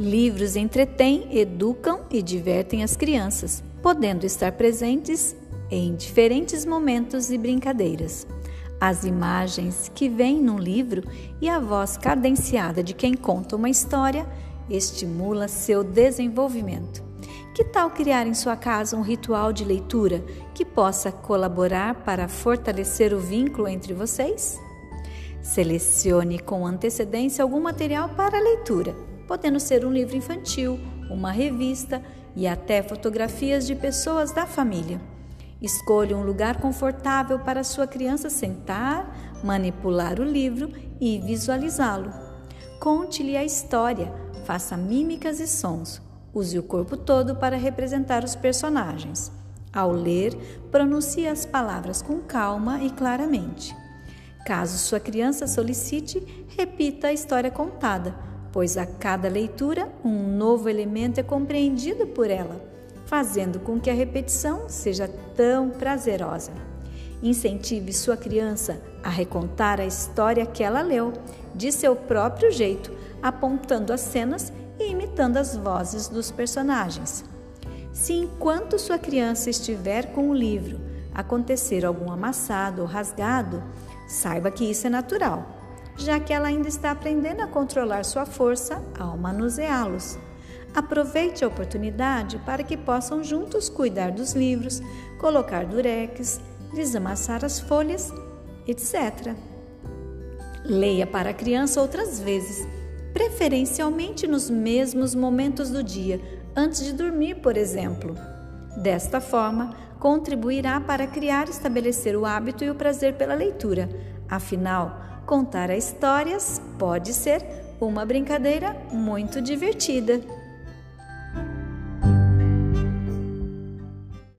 Livros entretêm, educam e divertem as crianças, podendo estar presentes em diferentes momentos e brincadeiras. As imagens que vêm num livro e a voz cadenciada de quem conta uma história estimula seu desenvolvimento. Que tal criar em sua casa um ritual de leitura que possa colaborar para fortalecer o vínculo entre vocês? Selecione com antecedência algum material para leitura, podendo ser um livro infantil, uma revista e até fotografias de pessoas da família. Escolha um lugar confortável para sua criança sentar, manipular o livro e visualizá-lo. Conte-lhe a história, faça mímicas e sons. Use o corpo todo para representar os personagens. Ao ler, pronuncie as palavras com calma e claramente. Caso sua criança solicite, repita a história contada, pois a cada leitura um novo elemento é compreendido por ela, fazendo com que a repetição seja tão prazerosa. Incentive sua criança a recontar a história que ela leu, de seu próprio jeito, apontando as cenas e imitando as vozes dos personagens. Se enquanto sua criança estiver com o livro acontecer algum amassado ou rasgado, saiba que isso é natural, já que ela ainda está aprendendo a controlar sua força ao manuseá-los. Aproveite a oportunidade para que possam juntos cuidar dos livros, colocar durex, desamassar as folhas, etc. Leia para a criança outras vezes preferencialmente nos mesmos momentos do dia, antes de dormir, por exemplo. Desta forma, contribuirá para criar e estabelecer o hábito e o prazer pela leitura. Afinal, contar histórias pode ser uma brincadeira muito divertida.